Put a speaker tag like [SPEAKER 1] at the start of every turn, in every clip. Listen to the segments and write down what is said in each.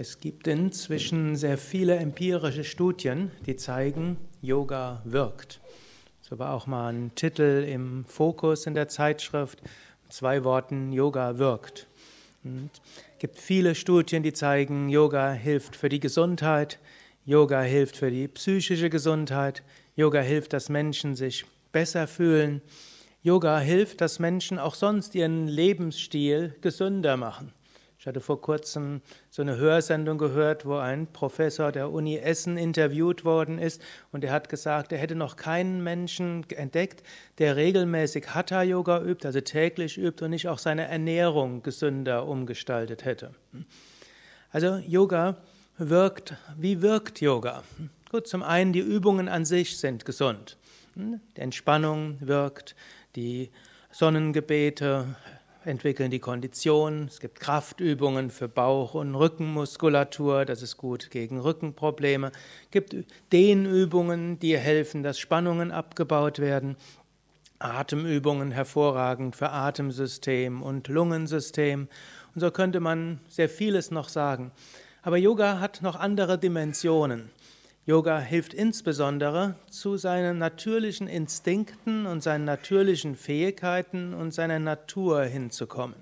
[SPEAKER 1] Es gibt inzwischen sehr viele empirische Studien, die zeigen, Yoga wirkt. So war auch mal ein Titel im Fokus in der Zeitschrift, zwei Worten, Yoga wirkt. Und es gibt viele Studien, die zeigen, Yoga hilft für die Gesundheit, Yoga hilft für die psychische Gesundheit, Yoga hilft, dass Menschen sich besser fühlen, Yoga hilft, dass Menschen auch sonst ihren Lebensstil gesünder machen. Hatte vor kurzem so eine Hörsendung gehört, wo ein Professor der Uni Essen interviewt worden ist und er hat gesagt, er hätte noch keinen Menschen entdeckt, der regelmäßig Hatha Yoga übt, also täglich übt und nicht auch seine Ernährung gesünder umgestaltet hätte. Also Yoga wirkt, wie wirkt Yoga? Gut, zum einen die Übungen an sich sind gesund. Die Entspannung wirkt, die Sonnengebete entwickeln die Kondition. Es gibt Kraftübungen für Bauch- und Rückenmuskulatur, das ist gut gegen Rückenprobleme. Es gibt Dehnübungen, die helfen, dass Spannungen abgebaut werden. Atemübungen hervorragend für Atemsystem und Lungensystem. Und so könnte man sehr vieles noch sagen. Aber Yoga hat noch andere Dimensionen. Yoga hilft insbesondere zu seinen natürlichen Instinkten und seinen natürlichen Fähigkeiten und seiner Natur hinzukommen.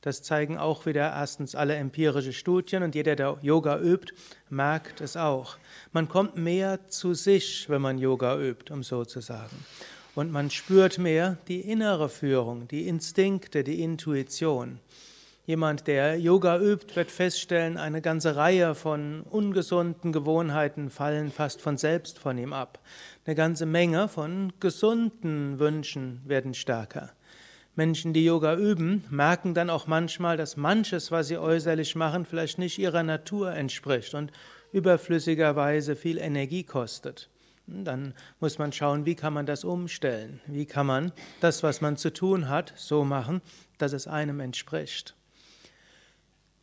[SPEAKER 1] Das zeigen auch wieder erstens alle empirische Studien und jeder, der Yoga übt, merkt es auch. Man kommt mehr zu sich, wenn man Yoga übt, um so zu sagen. Und man spürt mehr die innere Führung, die Instinkte, die Intuition. Jemand, der Yoga übt, wird feststellen, eine ganze Reihe von ungesunden Gewohnheiten fallen fast von selbst von ihm ab. Eine ganze Menge von gesunden Wünschen werden stärker. Menschen, die Yoga üben, merken dann auch manchmal, dass manches, was sie äußerlich machen, vielleicht nicht ihrer Natur entspricht und überflüssigerweise viel Energie kostet. Dann muss man schauen, wie kann man das umstellen? Wie kann man das, was man zu tun hat, so machen, dass es einem entspricht?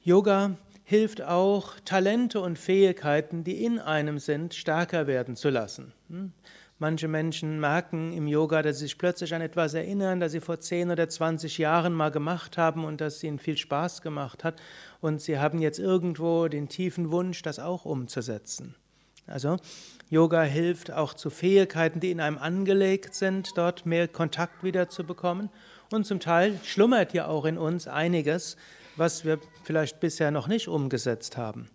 [SPEAKER 1] Yoga hilft auch, Talente und Fähigkeiten, die in einem sind, stärker werden zu lassen. Hm? Manche Menschen merken im Yoga, dass sie sich plötzlich an etwas erinnern, das sie vor 10 oder 20 Jahren mal gemacht haben und das ihnen viel Spaß gemacht hat. Und sie haben jetzt irgendwo den tiefen Wunsch, das auch umzusetzen. Also Yoga hilft auch zu Fähigkeiten, die in einem angelegt sind, dort mehr Kontakt wieder zu bekommen. Und zum Teil schlummert ja auch in uns einiges, was wir vielleicht bisher noch nicht umgesetzt haben.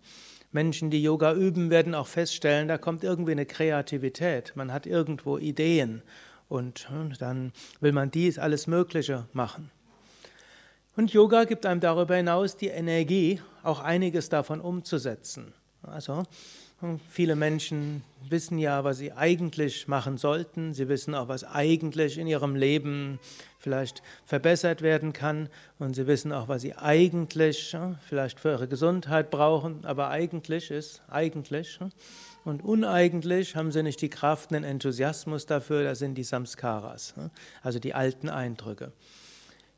[SPEAKER 1] Menschen, die Yoga üben, werden auch feststellen, da kommt irgendwie eine Kreativität, man hat irgendwo Ideen und hm, dann will man dies alles Mögliche machen. Und Yoga gibt einem darüber hinaus die Energie, auch einiges davon umzusetzen. Also Viele Menschen wissen ja, was sie eigentlich machen sollten. Sie wissen auch, was eigentlich in ihrem Leben vielleicht verbessert werden kann. Und sie wissen auch, was sie eigentlich vielleicht für ihre Gesundheit brauchen. Aber eigentlich ist eigentlich. Und uneigentlich haben sie nicht die Kraft, den Enthusiasmus dafür. Das sind die Samskaras, also die alten Eindrücke.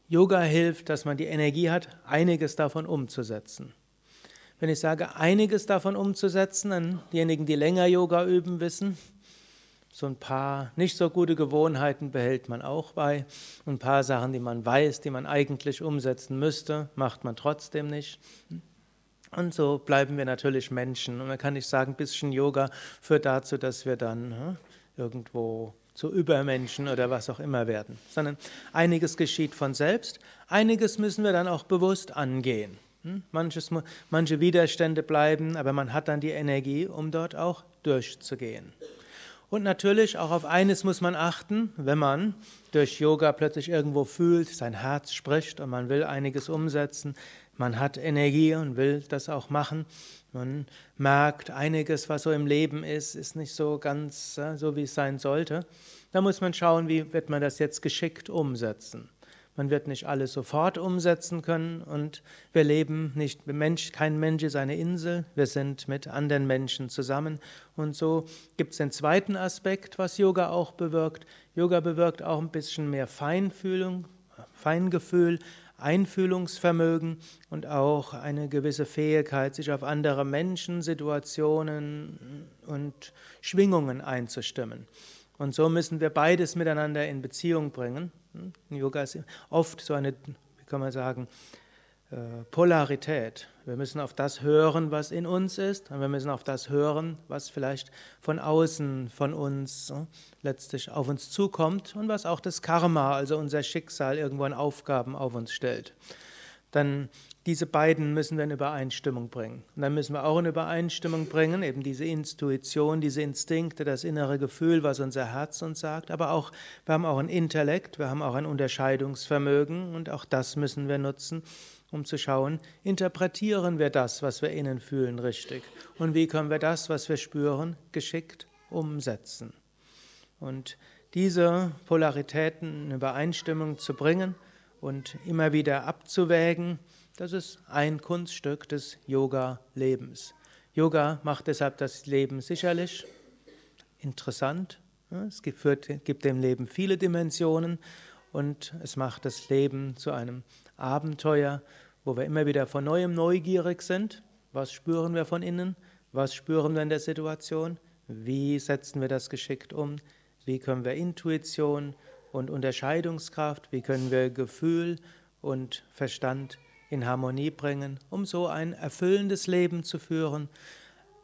[SPEAKER 1] Yoga hilft, dass man die Energie hat, einiges davon umzusetzen. Wenn ich sage, einiges davon umzusetzen, dann diejenigen, die länger Yoga üben, wissen, so ein paar nicht so gute Gewohnheiten behält man auch bei. Und ein paar Sachen, die man weiß, die man eigentlich umsetzen müsste, macht man trotzdem nicht. Und so bleiben wir natürlich Menschen. Und man kann nicht sagen, ein bisschen Yoga führt dazu, dass wir dann hm, irgendwo zu Übermenschen oder was auch immer werden. Sondern einiges geschieht von selbst, einiges müssen wir dann auch bewusst angehen. Hm? Manches, manche Widerstände bleiben, aber man hat dann die Energie, um dort auch durchzugehen. Und natürlich auch auf eines muss man achten, wenn man durch Yoga plötzlich irgendwo fühlt, sein Herz spricht und man will einiges umsetzen, man hat Energie und will das auch machen, man merkt, einiges, was so im Leben ist, ist nicht so ganz so, wie es sein sollte. Da muss man schauen, wie wird man das jetzt geschickt umsetzen. Man wird nicht alles sofort umsetzen können und wir leben nicht, Mensch, kein Mensch ist eine Insel, wir sind mit anderen Menschen zusammen und so gibt es den zweiten Aspekt, was Yoga auch bewirkt. Yoga bewirkt auch ein bisschen mehr Feinfühlung, Feingefühl, Einfühlungsvermögen und auch eine gewisse Fähigkeit, sich auf andere Menschen, Situationen und Schwingungen einzustimmen. Und so müssen wir beides miteinander in Beziehung bringen. Hm? Yoga ist oft so eine, wie kann man sagen, äh, Polarität. Wir müssen auf das hören, was in uns ist, und wir müssen auf das hören, was vielleicht von außen von uns äh, letztlich auf uns zukommt und was auch das Karma, also unser Schicksal, irgendwo an Aufgaben auf uns stellt. Dann diese beiden müssen wir in Übereinstimmung bringen. Und dann müssen wir auch in Übereinstimmung bringen, eben diese Intuition, diese Instinkte, das innere Gefühl, was unser Herz uns sagt. Aber auch, wir haben auch ein Intellekt, wir haben auch ein Unterscheidungsvermögen und auch das müssen wir nutzen, um zu schauen, interpretieren wir das, was wir innen fühlen, richtig? Und wie können wir das, was wir spüren, geschickt umsetzen? Und diese Polaritäten in Übereinstimmung zu bringen und immer wieder abzuwägen, das ist ein Kunststück des Yoga-Lebens. Yoga macht deshalb das Leben sicherlich interessant. Es gibt, gibt dem Leben viele Dimensionen und es macht das Leben zu einem Abenteuer, wo wir immer wieder von neuem neugierig sind. Was spüren wir von innen? Was spüren wir in der Situation? Wie setzen wir das geschickt um? Wie können wir Intuition und Unterscheidungskraft, wie können wir Gefühl und Verstand in Harmonie bringen, um so ein erfüllendes Leben zu führen,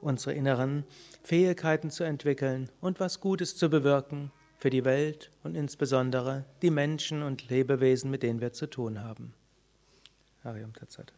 [SPEAKER 1] unsere inneren Fähigkeiten zu entwickeln und was Gutes zu bewirken für die Welt und insbesondere die Menschen und Lebewesen, mit denen wir zu tun haben. Hariam Tatsat.